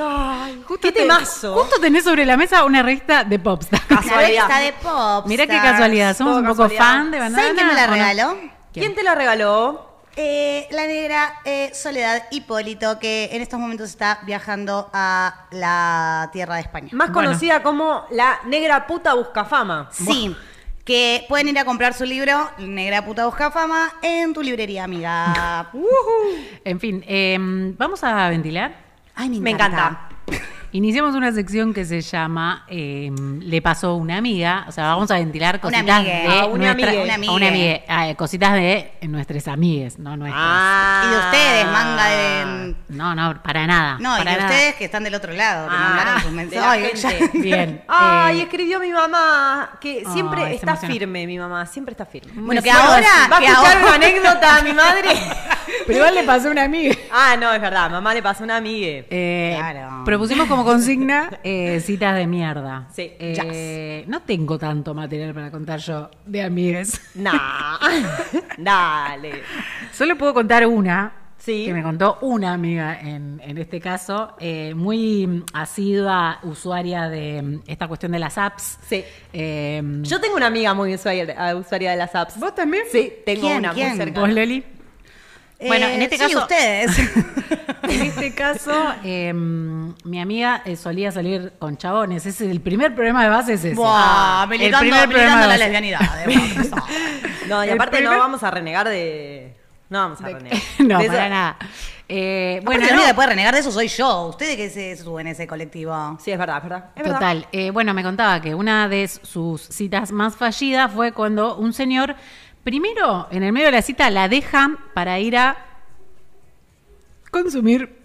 Ay, justo qué te- temazo. Justo tenés sobre la mesa una revista de Popstar. la Casualidad. revista de pop. Mirá qué casualidad, somos Todo un poco casualidad. fan de bandana. ¿Saben quién me la regaló? ¿Quién te la regaló? Eh, la negra eh, Soledad Hipólito, que en estos momentos está viajando a la tierra de España. Más Bueno. conocida como la negra puta busca fama. Sí, que pueden ir a comprar su libro, Negra Puta Busca Fama, en tu librería, amiga. En fin, eh, vamos a ventilar. Ay, me Me encanta. encanta. Iniciamos una sección que se llama eh, Le pasó una amiga. O sea, vamos a ventilar Una cositas amigue. de A una nuestra- amigue. Una a amigue. una amigue. Ah, cositas de nuestras amigues, no nuestras. Ah. Y de ustedes, manga de... No, no, para nada. No, y para de nada. ustedes que están del otro lado, que Ah, mandaron sus de mensajes. Bien. Ay, eh, escribió mi mamá que siempre está firme, mi mamá, siempre está firme. Bueno, que ahora... ¿Va a que escuchar ahora- una anécdota a mi madre? Pero igual le pasó a una amiga. ah, no, es verdad, mamá le pasó una amigue. Eh, Claro. Propusimos como consigna eh, citas de mierda. Sí, Eh, No tengo tanto material para contar yo de amigues. Nah, dale. Solo puedo contar una. Sí. Que me contó una amiga en, en este caso, eh, muy asidua usuaria de mm, esta cuestión de las apps. Sí. Eh, Yo tengo una amiga muy usuaria, usuaria de las apps. ¿Vos también? Sí, tengo ¿Quién? una ¿Quién? muy cercana. ¿Vos, Leli? Eh, Bueno, en este sí, caso- ustedes. En este caso, eh, mi amiga eh, solía salir con chabones. Ese es el primer problema de base, es ese. Buah, El militando, primer militando problema de la lesbianidad. No, y El aparte primer- no vamos a renegar de... No vamos a renegar. no, De eso- para nada. Eh, Bueno, la no, única que puede renegar de eso soy yo. Ustedes que se suben en ese colectivo. Sí, es verdad, es verdad. Es verdad. Total. Eh, bueno, me contaba que una de sus citas más fallidas fue cuando un señor, primero, en el medio de la cita, la deja para ir a consumir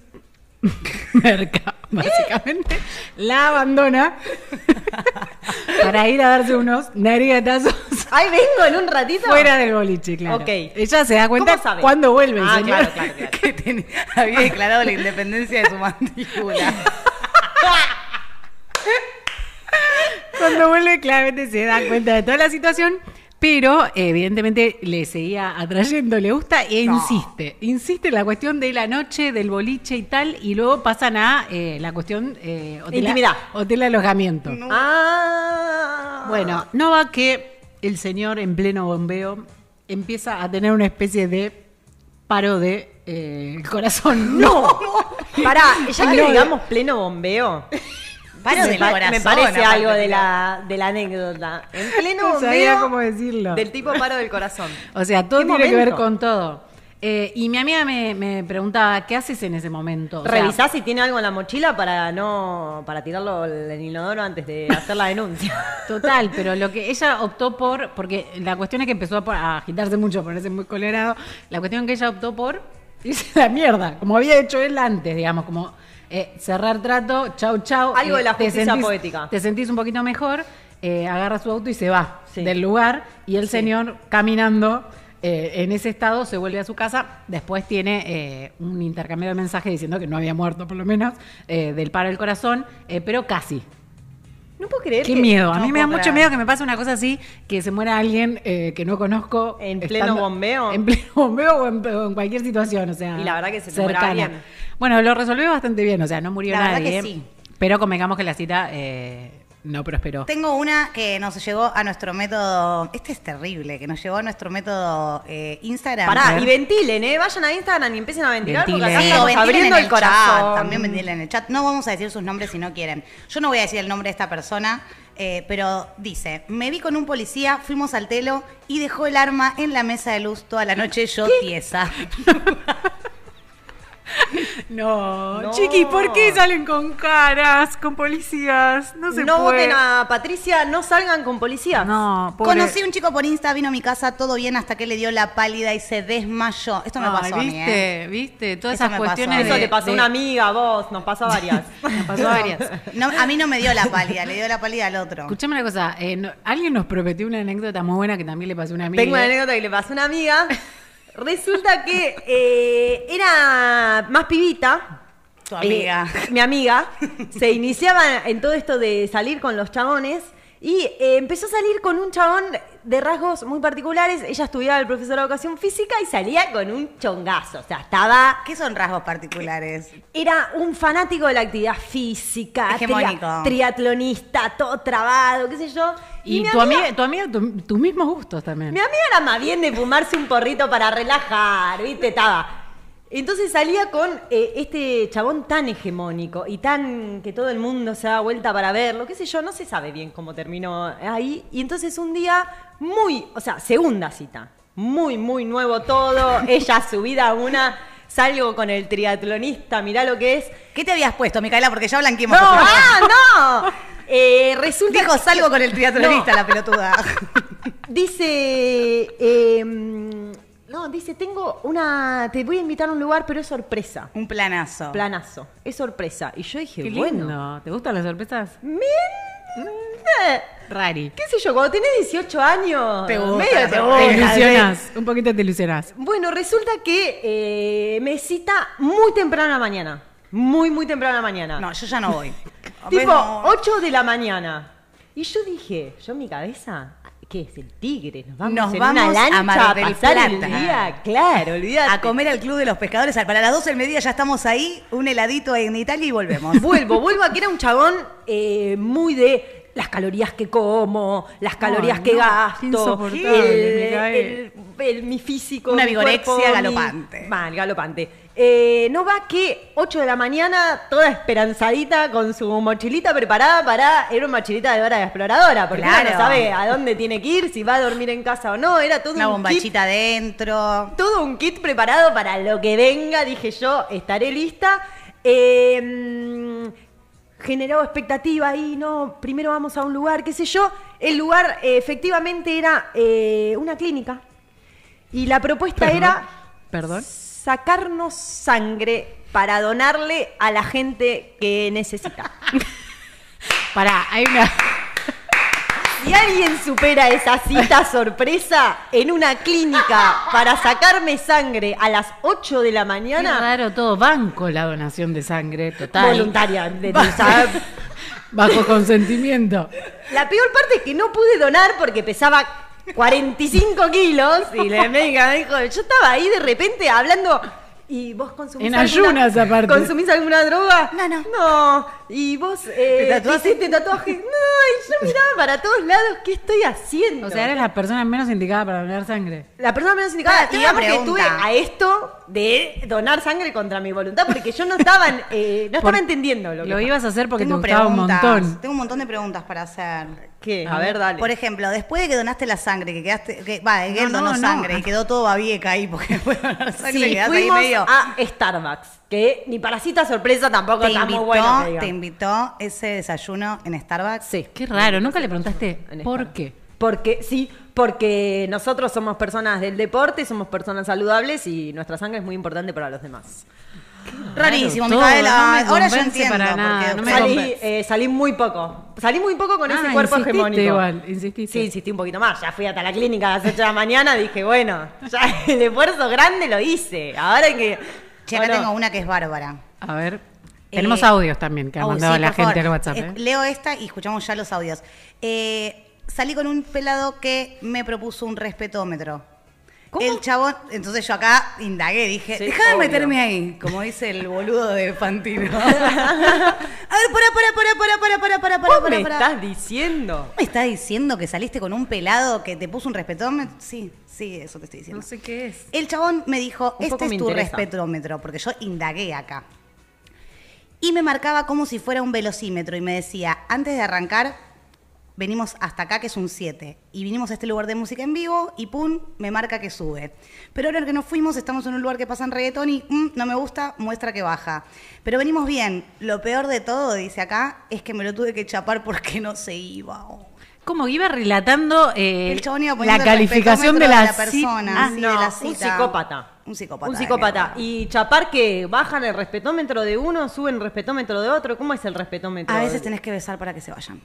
merca, básicamente. La abandona para ir a darse unos narigatazos Ahí vengo en un ratito. fuera del boliche, claro. Ok. Ella se da cuenta cuando vuelve el Ah, señor. claro, claro, claro. Que ten- había declarado la independencia de su mandíbula. Cuando vuelve, claramente se da cuenta de toda la situación, pero evidentemente le seguía atrayendo, le gusta e No. insiste. Insiste en la cuestión de la noche, del boliche y tal, y luego pasan a eh, la cuestión eh, hotel, Intimidad. hotel alojamiento. Ah. Bueno, no va que el señor en pleno bombeo empieza a tener una especie de paro de eh, corazón. No. Pará, ya que No, digamos pleno bombeo. Paro me, del pa- corazón, me parece algo de la, de la anécdota. En pleno No sabía cómo decirlo. Del tipo paro del corazón. O sea, todo ¿Qué tiene que ver con todo. Eh, y mi amiga me, me preguntaba, ¿qué haces en ese momento? O sea, Revisá si tiene algo en la mochila para no para tirarlo en el inodoro antes de hacer la denuncia. Total, pero lo que ella optó por, porque la cuestión es que empezó a, a agitarse mucho, ponerse muy colorado, la cuestión que ella optó por irse a la mierda, como había hecho él antes, digamos, como eh, cerrar trato, chau chau. Algo de la te justicia sentís- poética. Te sentís un poquito mejor, eh, agarra su auto y se va Sí. del lugar y el Sí. señor caminando. eh, en ese estado se vuelve a su casa, después tiene eh, un intercambio de mensajes diciendo que no había muerto por lo menos eh, del paro del corazón, eh, pero casi, No puedo creer Qué que miedo. A no mí me da mucho creer. miedo que me pase una cosa así, que se muera alguien eh, que no conozco. ¿En pleno bombeo? En pleno bombeo o en, o en cualquier situación, o sea. Y la verdad que se te muera cercana. alguien. Bueno, lo resolvió bastante bien, o sea, no murió La verdad nadie. que sí. Pero convengamos que la cita eh, no prosperó. Tengo una que nos llevó a nuestro método. Este es terrible, que nos llevó a nuestro método eh, Instagram. Pará, y ventilen, ¿eh? Vayan a Instagram y empiecen a ventilar porque acá Ventilen. Sí, estamos ventilen abriendo en el, corazón. Chat, también ventilen en el chat. No vamos a decir sus nombres si no quieren. Yo no voy a decir el nombre de esta persona, eh, pero dice: Me vi con un policía, fuimos al telo y dejó el arma en la mesa de luz toda la noche, yo tiesa. No, No. chiquis, ¿por qué salen con caras, con policías? No se No puede. voten a Patricia, no salgan con policías. No, pobre. Conocí un chico por Insta, vino a mi casa, todo bien hasta que le dio la pálida y se desmayó. Esto me Ay, pasó a mí, ¿viste? ¿eh? ¿Viste? Todas Eso esas pasó. cuestiones Eso de- le pasó a de- una amiga, a vos, nos pasó a varias. Me pasó a varias. No, a mí no me dio la pálida, le dio la pálida al otro. Escuchame una cosa, eh, no- alguien nos prometió una anécdota muy buena que también le pasó a una amiga. Tengo una anécdota que le pasó a una amiga. Resulta que eh, era más pibita. Tu amiga. Eh, mi amiga. Se iniciaba en todo esto de salir con los chabones. Y eh, empezó a salir con un chabón de rasgos muy particulares. Ella estudiaba el profesor de educación física y salía con un chongazo. O sea, estaba. ¿Qué son rasgos particulares? Era un fanático de la actividad física, triatlonista, todo trabado, qué sé yo. Y, tu amiga, tu amiga, tu- tus mismos gustos también. Mi amiga era más bien de fumarse un porrito para relajar, ¿viste? Estaba. Entonces salía con eh, este chabón tan hegemónico y tan que todo el mundo se da vuelta para verlo, qué sé yo, no se sabe bien cómo terminó ahí. Y entonces un día, muy, o sea, segunda cita, muy, muy nuevo todo, ella subida a una, salgo con el triatlonista, mirá lo que es. ¿Qué te habías puesto, Micaela? Porque ya blanqueamos. ¡No! ¡Ah, no! Eh, resulta Dijo, que- salgo con el triatlonista, No. la pelotuda. Dice, eh, no, dice, tengo una, te voy a invitar a un lugar, pero es sorpresa. Un planazo. Planazo, es sorpresa. Y yo dije, Qué lindo. bueno, ¿Te gustan las sorpresas? men, Rari. qué sé yo, cuando tenés 18 años, Te gusta medio te sorpresa. Te gusta, ilusionás. Un poquito te ilusionás. Bueno, resulta que eh, me cita muy temprano en la mañana. Muy, muy temprano en la mañana. No, yo ya no voy. Tipo, No. 8 de la mañana. Y yo dije, yo en mi cabeza, ¿qué es el tigre? Nos vamos Nos en vamos una lancha a Mar a, del el día. Claro, olvídate. A comer al Club de los Pescadores. Para las 12 del mediodía ya estamos ahí, un heladito en Italia y volvemos. Vuelvo, vuelvo a que era un chabón eh, muy de las calorías que como, las calorías que no, gasto, el, Micael. el- el- mi físico, Una mi vigorexia cuerpo, mi- galopante. Mal, galopante. Eh, no va que 8 de la mañana, toda esperanzadita, con su mochilita preparada para. Era una mochilita de hora de exploradora, porque Claro. no sabe a dónde tiene que ir, si va a dormir en casa o no. Era todo Una un kit bombachita adentro. todo un kit preparado para lo que venga, dije yo, estaré lista. Eh, generó expectativa ahí, no, primero vamos a un lugar, qué sé yo. El lugar eh, efectivamente era eh, una clínica. Y la propuesta Perdón. era Perdón. Sacarnos sangre para donarle a la gente que necesita. Pará, hay una. Si alguien supera esa cita sorpresa en una clínica para sacarme sangre a las 8 de la mañana, raro todo. Banco la donación de sangre, total. voluntaria. de- Bajo consentimiento. la peor parte es que no pude donar porque pesaba 45 kilos y la médica me dijo, yo estaba ahí de repente hablando y vos consumís En alguna- ayunas, aparte. ¿Consumís alguna droga? No, no. No. Y vos eh, ¿Te tatuaste? hiciste tatuaje. No, y yo miraba para todos lados, ¿qué estoy haciendo? O sea, eres la persona menos indicada para donar sangre. La persona menos indicada, Ah, una digamos que estuve a esto de donar sangre contra mi voluntad porque yo no estaba, eh, no estaba Por- entendiendo lo que Lo ibas a hacer porque Tengo te gustaba un montón. Tengo un montón de preguntas para hacer. ¿Qué? A ver, dale. Por ejemplo, después de que donaste la sangre, que quedaste, que, va, que No, él donó no, no. sangre y quedó todo babieca ahí porque fue donar sangre, Sí, quedaste ahí fuimos medio. a Starbucks, que ni para cita sorpresa tampoco te está invitó, muy bueno. te. Invitó ese desayuno en Starbucks. Sí. Qué raro, nunca le preguntaste En por Starbucks. qué. Porque, sí, porque nosotros somos personas del deporte, somos personas saludables y nuestra sangre es muy importante para los demás. Rarísimo, Todo, Micaela. no me Ahora yo convence entiendo. para nada, porque no me Salí, convence. eh, salí muy poco. Salí muy poco con ese Ah, cuerpo insististe hegemónico. igual, insististe. Sí, insistí un poquito más. Ya fui hasta la clínica a las 8 de la mañana. Dije, bueno, ya el esfuerzo grande lo hice. Ahora hay que. Che, acá Bueno, tengo una que es bárbara. A ver. Tenemos Eh, audios también que ha oh, mandado sí, la gente favor. al WhatsApp. Eh, ¿eh? Leo esta y escuchamos ya los audios. Eh, salí con un pelado que me propuso un respetómetro. ¿Cómo? El chabón, entonces yo acá indagué, dije, Sí, déjame obvio. meterme ahí, como dice el boludo de Fantino. a ver, para, para, para, para, para, para, para, para, ¿Vos para, me para. estás diciendo? ¿Me estás diciendo que saliste con un pelado que te puso un respetómetro? Sí, sí, eso te estoy diciendo. No sé qué es. El chabón me dijo, Un este es tu interesa. respetómetro, porque yo indagué acá. Y me marcaba como si fuera un velocímetro y me decía, antes de arrancar, venimos hasta acá que es un 7. Y vinimos a este lugar de música en vivo y pum, me marca que sube. Pero ahora que nos fuimos, estamos en un lugar que pasan reggaetón y mm, no me gusta, muestra que baja. Pero venimos bien. Lo peor de todo, dice acá, es que me lo tuve que chapar porque no se iba. Oh. Como iba relatando eh, El chabón iba la calificación de la, de persona. Ah, sí, no, de la un psicópata. Un psicópata. Un psicópata. Y chapar que bajan el respetómetro de uno, suben el respetómetro de otro. ¿Cómo es el respetómetro? A veces tenés que besar para que se vayan.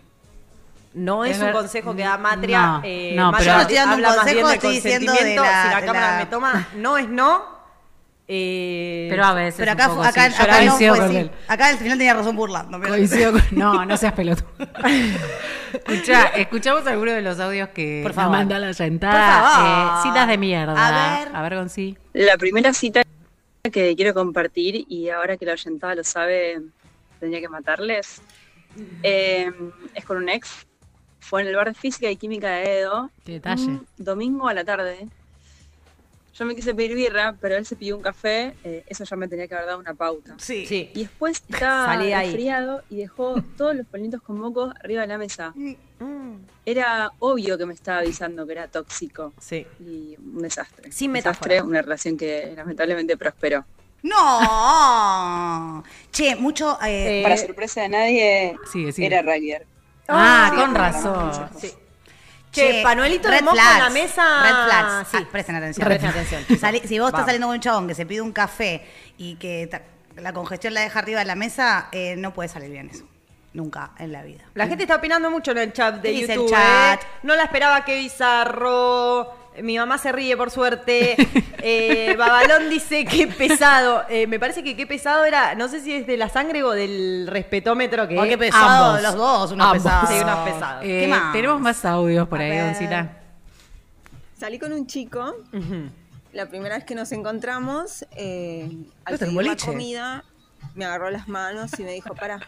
No es, Es un ver- consejo que da Matria. No, eh, no, Matria pero- Yo no estoy dando un habla más consejo, estoy diciendo de la- si la de cámara la- me toma, no es no, Eh, Pero a veces. Pero un acá, poco acá, sí. Acá no al final tenía razón burlando. pero- Coincido con- No, no seas pelotudo. Escucha, escuchamos alguno de los audios que Por nos favor. manda la favor. Eh, citas de mierda. A ver. A ver, Gonzi. La primera cita que quiero compartir, y ahora que la oyentada lo sabe, tendría que matarles, eh, es con un ex. Fue en el bar de física y química de Edo. Qué detalle. Un domingo a la tarde. Yo me quise pedir birra, pero él se pidió un café. eh, eso ya me tenía que haber dado una pauta. Sí. Sí. Y después estaba resfriado y dejó todos los palitos con mocos arriba de la mesa. Mm, Era obvio que me estaba avisando que era tóxico. sí. Y un desastre. Sin Un metáfora. desastre, una relación que lamentablemente prosperó. No. Che, mucho. eh, Eh, Para sorpresa de nadie, Sigue, sigue. era rugby. Ah, Ah, con razón. Sí. Che, panuelito de moco en la mesa. Red flags. Sí. Ah, presten atención. Presten atención. Si vos estás Vamos. saliendo con un chabón que se pide un café y que la congestión la deja arriba de la mesa, eh, no puede salir bien eso. Nunca en la vida. La gente está opinando mucho en el chat de ¿Qué dice el YouTube. chat? ¿eh? No la esperaba que bizarro. Mi mamá se ríe, por suerte. Eh, Babalón dice qué pesado. Eh, me parece que qué pesado era, no sé si es de la sangre o del respetómetro que Oh, qué pesado, Ambos. los dos, unos Ambos. pesados. Sí, unos pesados. Eh, ¿Qué más? Tenemos más audios por A ahí, ver. Goncita. Salí con un chico, la primera vez que nos encontramos, eh, al pedir la comida, me agarró las manos y me dijo, para,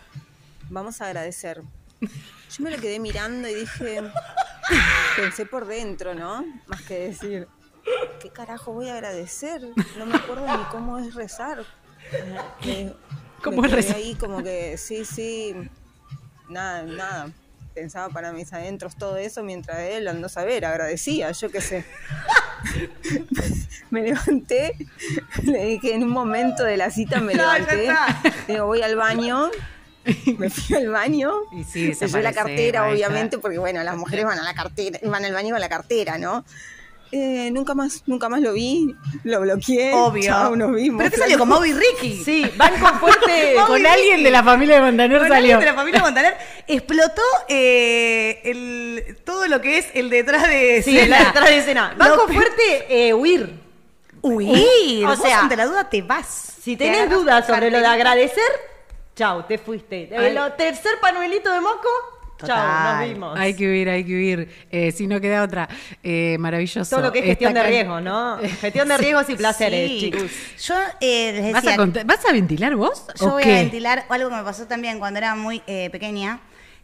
vamos a agradecer. Yo me lo quedé mirando y dije, pensé por dentro, ¿no? Más que decir, ¿qué carajo voy a agradecer? No me acuerdo ni cómo es rezar. Me- ¿Cómo me es rezar? ahí como que, sí, sí, nada, nada. Pensaba para mis adentros todo eso mientras él andó a saber, agradecía, yo qué sé. me levanté, le dije en un momento de la cita me levanté, digo voy al baño, me fui al baño, Y sí, dejé la cartera obviamente, porque bueno, las mujeres van a la cartera, van al baño con la cartera, ¿no? Eh, nunca más, nunca más lo vi, lo bloqueé, Obvio. chao, nos vimos. Pero que salió con Maui Ricky. Sí, van con fuerte. Con alguien de la familia de Montaner Con salió. alguien de la familia Montaner explotó eh, el, todo lo que es el detrás de Sí, escena. detrás de escena. Van con fuerte eh, huir. Huir. O sea, ante la duda te vas. Si Te tenés dudas sobre lo de agradecer, chau, te fuiste. Ay. El tercer panuelito de moco, chau, Total. nos vimos. Hay que huir, hay que huir. Eh, si no queda otra. Eh, maravilloso. Todo lo que es gestión Esta de riesgo, ¿no? Gestión de riesgos y placeres, Sí. chicos. Yo eh, les ¿Vas decía, a, contar- ¿Vas a ventilar vos? yo ¿O voy qué? a ventilar algo que me pasó también cuando era muy eh, pequeña.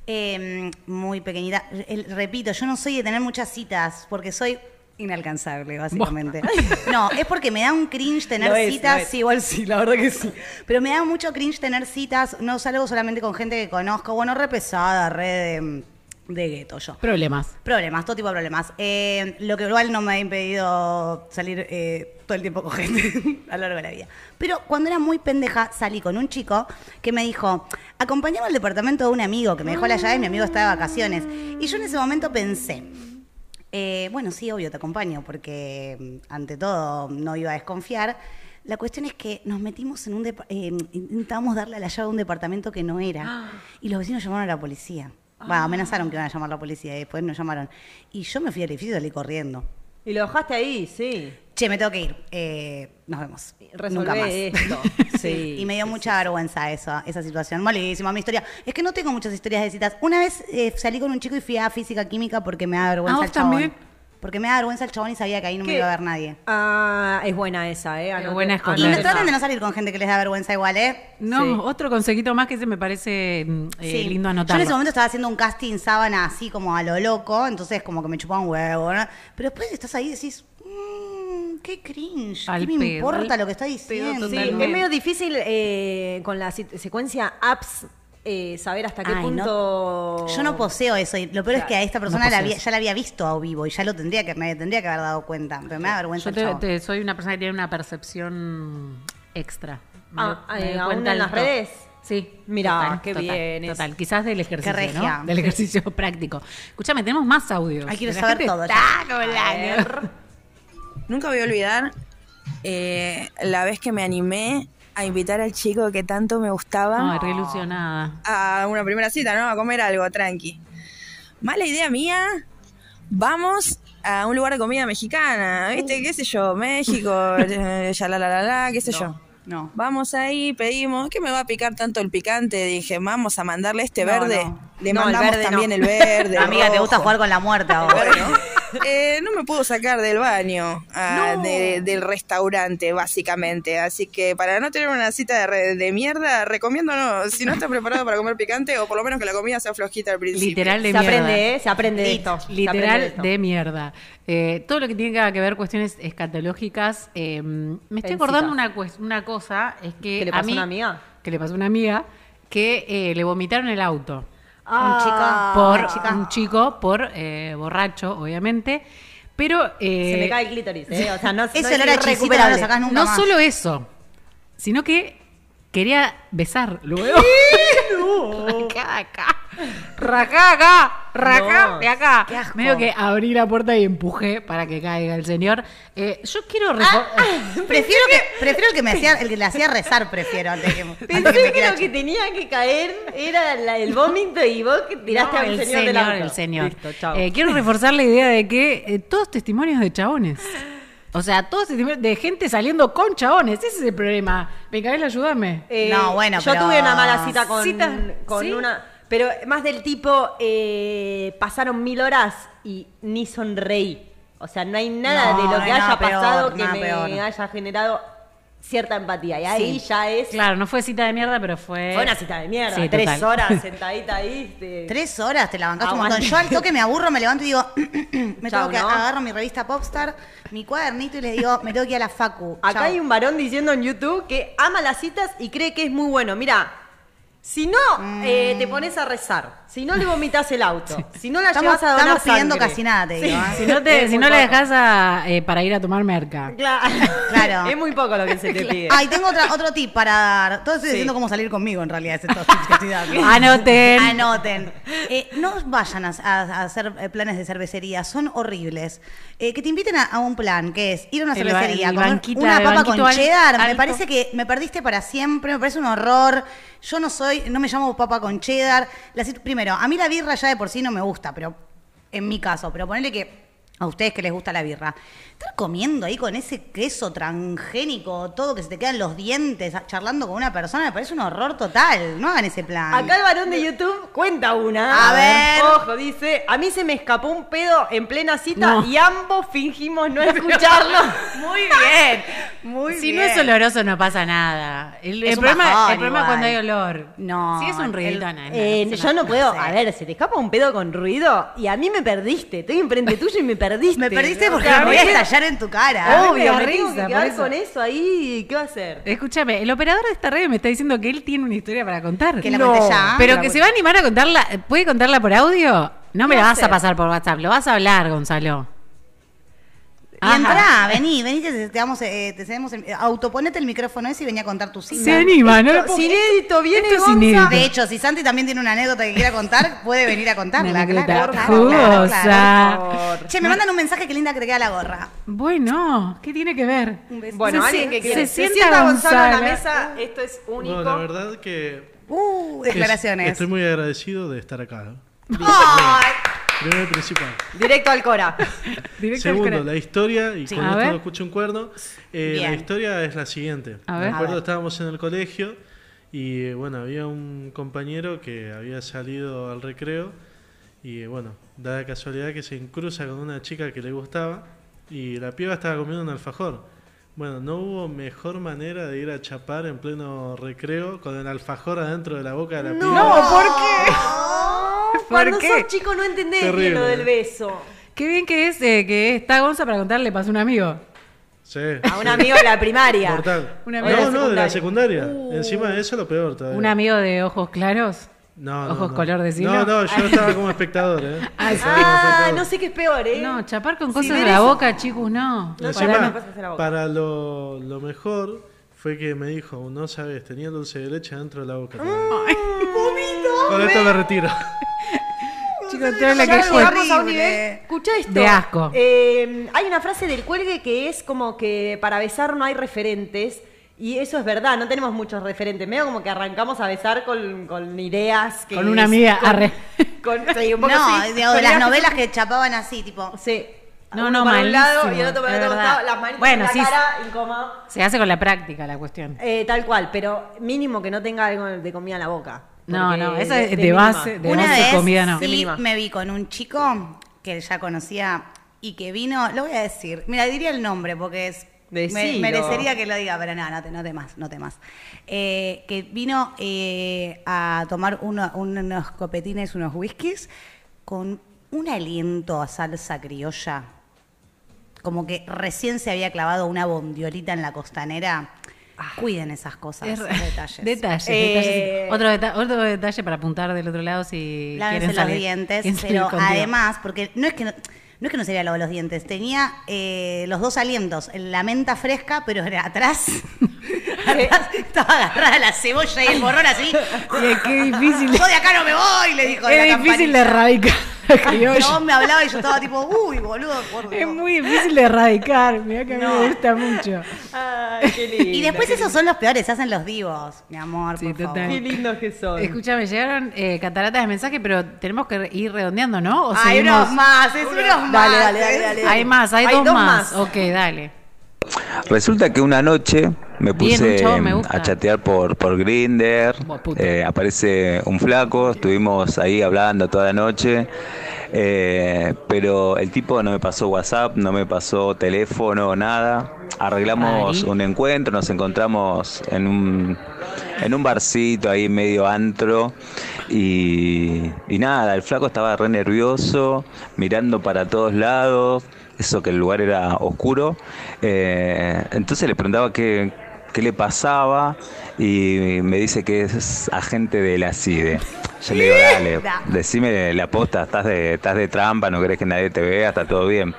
eh, muy pequeñita. Repito, yo no soy de tener muchas citas porque soy inalcanzable, básicamente. No, es porque me da un cringe tener es, citas. Sí, igual sí, la verdad que sí. Pero me da mucho cringe tener citas. No salgo solamente con gente que conozco. Bueno, re pesada, re de, de gueto yo. Problemas. Problemas, todo tipo de problemas. Eh, lo que igual no me ha impedido salir eh, todo el tiempo con gente a lo largo de la vida. Pero cuando era muy pendeja, salí con un chico que me dijo, acompañame al departamento de un amigo que me dejó la llave, mi amigo estaba de vacaciones. Y yo en ese momento pensé, eh, bueno, sí, obvio, te acompaño, porque mm, ante todo no iba a desconfiar. La cuestión es que nos metimos en un... eh, intentamos darle a la llave a un departamento que no era. Y los vecinos llamaron a la policía. Bueno, amenazaron que iban a llamar a la policía y después nos llamaron. Y yo me fui al edificio y salí corriendo. Y lo dejaste ahí, sí. Che, me tengo que ir. Eh, nos vemos. Resolvé Nunca más. esto. Sí. Y me dio mucha vergüenza eso, esa situación. Malísima mi historia. Es que no tengo muchas historias de citas. Una vez eh, salí con un chico y fui a física química porque me da vergüenza ¿Ah, vos el chabón. también? Porque me da vergüenza el chabón y sabía que ahí no me iba a ver nadie. Ah, es buena esa, ¿eh? Es buena Y esconder. no anote traten de no salir con gente que les da vergüenza igual, ¿eh? No, Sí. otro consejito más que se me parece mm, eh, Sí. lindo Yo anotar. en ese momento estaba haciendo un casting sábana así como a lo loco, entonces como que me chupaba un huevo, ¿no? Pero después estás ahí y decís, mmm, qué cringe, Al ¿qué me pedo, importa lo que está diciendo? Sí, es medio difícil eh, con la se- secuencia apps eh, saber hasta qué Ay, no. punto. Yo no poseo eso y lo peor es que a esta persona No la posees. había- ya la había visto a vivo y ya lo tendría que me tendría que haber dado cuenta, pero me da vergüenza Yo te, te- soy una persona que tiene una percepción extra. Ah, me eh, ¿aún cuenta en las redes? Sí. Total, qué total, bien es. Total, quizás del ejercicio, regia. ¿no? Del ejercicio práctico. Escúchame, tenemos más audios. Ay, quiero La saber todo está Nunca voy a olvidar eh, la vez que me animé a invitar al chico que tanto me gustaba Ay, re ilusionada. a una primera cita, ¿no? A comer algo, tranqui. Mala idea mía. Vamos a un lugar de comida mexicana, ¿viste? ¿Qué sé yo? México, ya la la la la, qué sé yo. No. Vamos ahí, pedimos, ¿qué me va a picar tanto el picante? Dije, vamos a mandarle este No, verde. no. Le No, el mandamos verde también no. el verde. el Amiga, te gusta jugar con la muerte ahora. Eh, no me pudo sacar del baño ah, de- del restaurante, básicamente. Así que para no tener una cita de, re- de mierda, recomiendo no, si no estás preparado para comer picante, o por lo menos que la comida sea flojita al principio. Literal de Se mierda. aprende, ¿eh? Se aprende de esto. Se aprende de Literal esto. de mierda. Eh, todo lo que tiene que ver cuestiones escatológicas. eh, me estoy Pensita. acordando una, una cosa, es que ¿Que le a pasó mí- a una amiga? Que le pasó a una amiga que eh, le vomitaron el auto. Un chico. por chica. un chico, por eh, borracho, obviamente. Pero eh, Se me cae el clítoris, ¿eh? O sea, no, Ese no olor a chisito no lo sacás nunca no más. solo eso, sino que quería besar luego. Racá acá. Racá acá. Racá No, de acá. qué asco. Medio que abrí la puerta y empujé para que caiga el señor. Eh, yo quiero Ah, refor- Prefiero que, prefiero el que me hacía, el que le hacía rezar, prefiero antes que, antes Pensé que me lo que tenía que caer era la- el vómito y vos que tiraste No, al señor, señor, del auto. el señor. Listo. Eh, quiero reforzar la idea de que eh, todos testimonios de chabones. O sea, todos testimonios de gente saliendo con chabones. Ese es el problema. Micaela, ayúdame. Eh, No, bueno, yo pero- tuve una mala cita con, Cita, con ¿sí? una. Pero más del tipo, eh, pasaron mil horas y ni sonreí. O sea, no hay nada No, de lo que hay haya peor, pasado que me peor. haya generado cierta empatía. Y ahí Sí. ya es. Claro, no fue cita de mierda, pero fue. Fue una cita de mierda. Sí, tres total. horas sentadita ahí. te- Tres horas te la bancás un montón. Yo al toque me aburro, me levanto y digo, me Chau, tengo que ¿no? agarro mi revista Popstar, mi cuadernito y les digo, me tengo que ir a la facu. Acá Chau. hay un varón diciendo en YouTube que ama las citas y cree que es muy bueno. Mira, si no eh, te pones a rezar, si no le vomitas el auto, si no la Estamos- llevas a donar estamos pidiendo sangre. casi nada, te digo, ¿eh? Si no, te, Es si muy no le poco. dejas a, eh, para ir a tomar merca. Claro. Claro. es muy poco lo que se te pide. Ay, tengo otra, otro tip para dar. Todo estoy Sí. diciendo cómo salir conmigo, en realidad, es estos tips que estoy dando. Anoten. Anoten. Eh, no vayan a, a- a hacer eh, planes de cervecería, son horribles. Eh, que te inviten a, a un plan, que es ir a una El ba- cervecería, el comer banquita- una el papa banquito con al- cheddar. Me alto. parece que me perdiste para siempre, me parece un horror. Yo no soy, no me llamo papa con cheddar. Primero, a mí la birra ya de por sí no me gusta, pero en mi caso, pero ponerle que a ustedes que les gusta la birra, estar comiendo ahí con ese queso transgénico, todo que se te quedan los dientes, charlando con una persona, me parece un horror total. No hagan ese plan. Acá el varón de YouTube cuenta una. A ver. Ojo, dice, a mí se me escapó un pedo en plena cita No. y ambos fingimos no escucharlo. Muy bien, muy si bien. no es oloroso, no pasa nada. El, Es el un problema, bajón el problema es cuando hay olor. No, Si es un el- ruidito, no, no, Eh, no, yo no puedo. sé. A ver, se te escapa un pedo con ruido y a mí me perdiste. Estoy enfrente tuyo y me perdiste. Me perdiste O porque sea, me estallar en tu cara. Obvio, me me tengo risa, que quedar eso. con eso ahí. ¿Qué va a hacer? Escúchame, el operador de esta radio me está diciendo que él tiene una historia para contar. Que la No. ya. Pero la que se va a animar a contarla. ¿Puede contarla por audio? No me ¿Qué la vas a pasar por WhatsApp, lo vas a hablar, Gonzalo. Y entrá, vení, vení, te, te damos, eh, te el- autoponete el micrófono ese y vení a contar tu cita. Se anima, ¿no? Esto, es puedo- inédito, viene Esto es inédito. De hecho, si Santi también tiene una anécdota que quiera contar, puede venir a contarla. Claro, claro, claro, claro. Che, me mandan un mensaje que linda que te queda la gorra. Bueno, ¿qué tiene que ver? Bueno, Se alguien que quiere. Se, Se, sienta, sienta Gonzalo en la mesa. Esto es único. No, la verdad que Uh, es- declaraciones. estoy muy agradecido de estar acá. ¿no? Primero y principal. Directo al Cora. Directo al Segundo, cora- la historia, y Sí. con A esto ver. no escucho un cuerno. eh, la historia es la siguiente. A ver. Me acuerdo A ver. estábamos en el colegio y eh, bueno, había un compañero que había salido al recreo y eh, bueno, da la casualidad que se incruza con una chica que le gustaba y la piba estaba comiendo un alfajor. Bueno, no hubo mejor manera de ir a chapar en pleno recreo con el alfajor adentro de la boca de la piba. No, ¿por qué? Cuando qué? sos chico no entendés bien lo del beso. Qué bien que es eh, que está Gonza para contarle, pasó un amigo. Sí. A un amigo de la primaria. Mortal. No, de no, de la secundaria. secundaria. Encima de eso lo peor todavía. Un amigo de ojos claros. No, no, ojos no. color de cielo. No, no, yo estaba como espectador, ¿eh? Ah, Estaba como Ah, espectador. no sé qué es peor, ¿eh? No, chapar con cosas de la eso- boca, chicos, no. No, Encima, boca. para lo, lo mejor fue que me dijo, no sabes, tenía dulce de leche dentro de la boca. Con esto me retiro. Chicos, todo lo que fue. nivel. Escucha esto. De asco. Eh, hay una frase del cuelgue que es como que para besar no hay referentes. Y eso es verdad, no tenemos muchos referentes. Medio como que arrancamos a besar con, con ideas. Que Con una es- amiga, Con, arre. con- sí, un poco no, así, digo, las que novelas que chapaban así, tipo. Sí. No, no, para un lado malísimo, y el otro para el es otro verdad. costado, las manitas Bueno, en la sí, cara, incómodo. Se hace con la práctica la cuestión. Eh, tal cual, pero mínimo que no tenga algo de comida en la boca. No, no, eso es de mínima. base, de Una base vez comida no. De sí me vi con un chico que ya conocía y que vino, lo voy a decir, mira, diría el nombre porque es me- merecería que lo diga, pero no, no te, no te más, no te más. Eh, que vino eh, a tomar uno- unos copetines, unos whiskies con un aliento a salsa criolla, como que recién se había clavado una bondiolita en la costanera. Cuiden esas cosas, Es- detalles. detalles, Eh, detalles. Otro, deta- otro detalle para apuntar del otro lado si quieren los salir. dientes, pero además, porque no es que no, no es que no se había lavado los dientes, tenía eh, los dos alientos, la menta fresca, pero era atrás, atrás estaba agarrada la cebolla y el borrón así. Qué, difícil. Yo de acá no me voy, le dijo. Es difícil de erradicar. No, me hablaba y yo estaba tipo, uy, boludo, por Es muy difícil de erradicar. Mira que mí me gusta mucho. Ay, qué lindo. Y después esos son los peores, se hacen los divos, mi amor, Sí, por total. favor. Qué lindos que son. Escúchame, llegaron eh, cataratas de mensaje, pero tenemos que ir redondeando, ¿no? ¿O Hay seguimos? unos más, es unos más. Dale, dale, dale, dale. Hay más, hay, Hay dos, dos más. más. Ok, dale. Resulta que una noche me puse me a chatear por, por Grinder, puto. aparece un flaco, estuvimos ahí hablando toda la noche, eh, pero el tipo no me pasó WhatsApp, no me pasó teléfono, nada. Arreglamos un encuentro, nos encontramos en un, en un barcito ahí medio antro y, y nada, el flaco estaba re nervioso, mirando para todos lados, eso que el lugar era oscuro. Eh, entonces le preguntaba qué, qué le pasaba y me dice que es agente de la CIDE. Yo le digo, dale, decime la posta, estás de, estás de trampa, no querés que nadie te vea, está todo bien.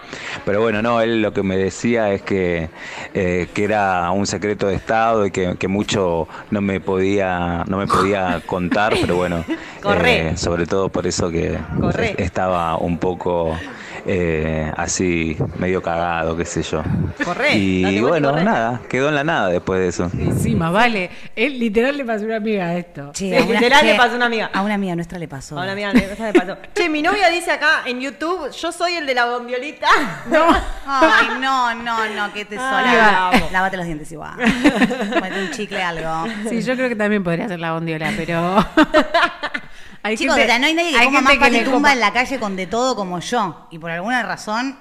Pero bueno, no, él lo que me decía es que, eh, que era un secreto de Estado y que, que mucho no me podía, no me podía contar, pero bueno, eh, sobre todo por eso que Corre. estaba un poco eh, así, medio cagado, qué sé yo. Corre, Y bueno, corre. nada, quedó en la nada después de eso. Encima, vale. Él literal le pasó a una amiga esto. Che, Sí, a una- literal che, le pasó a una amiga. A una amiga nuestra le pasó. Ahora mira, esa me pasó. Che, mi novia dice acá en YouTube, yo soy el de la bondiolita. No. Ay, no, no, no, que te Ay, sola. Lávate los dientes igual. Ponete un chicle, algo. Sí, yo creo que también podría ser la bondiola, pero. Hay Chicos, gente- o sea, no hay nadie que hay coma más que le tumba copa- en la calle con de todo como yo. Y por alguna razón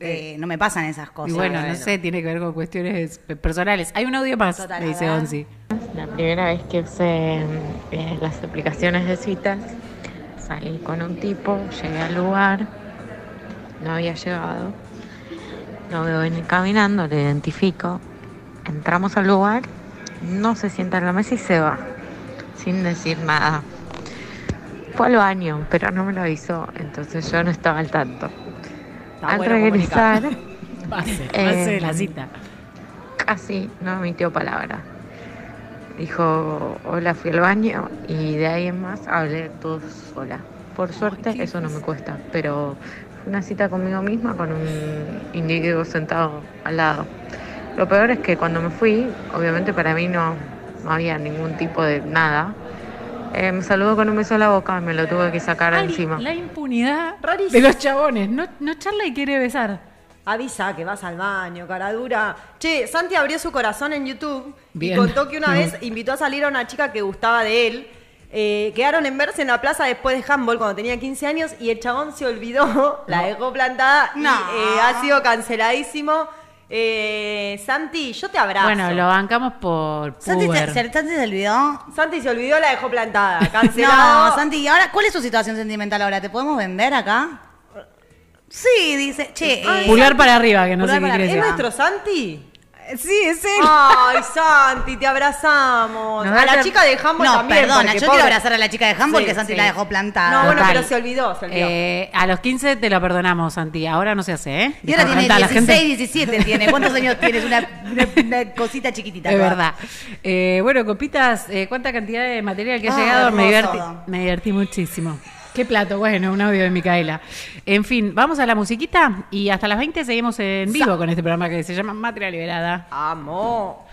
eh, no me pasan esas cosas. Y bueno, no sé, tiene que ver con cuestiones pe- personales. Hay un audio más, Total, me dice. Onsi. La primera vez que usé eh, las aplicaciones de citas, salí con un tipo, llegué al lugar, no había llegado, lo veo venir caminando, lo identifico, entramos al lugar, no se sienta en la mesa y se va, sin decir nada. Fue al baño, pero no me lo avisó, entonces yo no estaba al tanto. Está al bueno regresar, Base, Eh, base de la cita. casi no emitió palabra. Dijo, hola, fui al baño y de ahí en más hablé todo sola. Por suerte eso no me cuesta, pero fue una cita conmigo misma con un individuo sentado al lado. Lo peor es que cuando me fui, obviamente para mí no, no había ningún tipo de nada. Eh, me saludó con un beso a la boca y me lo tuve que sacar Ari, encima. La impunidad Rarísimo. de los chabones. No, no charla y quiere besar. Avisa que vas al baño, cara dura. Che, Santi abrió su corazón en YouTube Bien. y contó que una vez invitó a salir a una chica que gustaba de él. Eh, quedaron en verse en la plaza después de handball cuando tenía 15 años y el chabón se olvidó, la dejó plantada y eh, ha sido canceladísimo. Eh, Santi, yo te abrazo. Bueno, lo bancamos por Santi puber. se, se- Santi se olvidó. Santi se olvidó, la dejó plantada. Cancelado. No, Santi, ¿y ahora cuál es tu situación sentimental ahora? ¿Te podemos vender acá? Sí, dice. Che, eh, Pulgar para arriba, que no Pulgar sé qué para quiere ¿Es decir. nuestro Santi? Sí, es él. Ay, Santi, te abrazamos. Nos A la chica de handball No, también. perdona, porque yo pobre- quiero abrazar a la chica de Sí, que Santi sí. la dejó plantada. No, bueno, Total. pero se olvidó, se olvidó. Eh, a los 15 te lo perdonamos, Santi. Ahora no se hace, ¿eh? Y ahora tiene "Cantá, la 16, gente". 17 tiene. ¿Cuántos años tienes? Una, una- una cosita chiquitita. Es toda. verdad. Eh, bueno, copitas, eh, ¿cuánta cantidad de material que ha Ah, llegado? Me hermoso. divertí, me divertí muchísimo. Qué plato, bueno, un audio de Micaela. En fin, vamos a la musiquita y hasta las 20 seguimos en vivo con este programa que se llama Matria Liberada. Amo.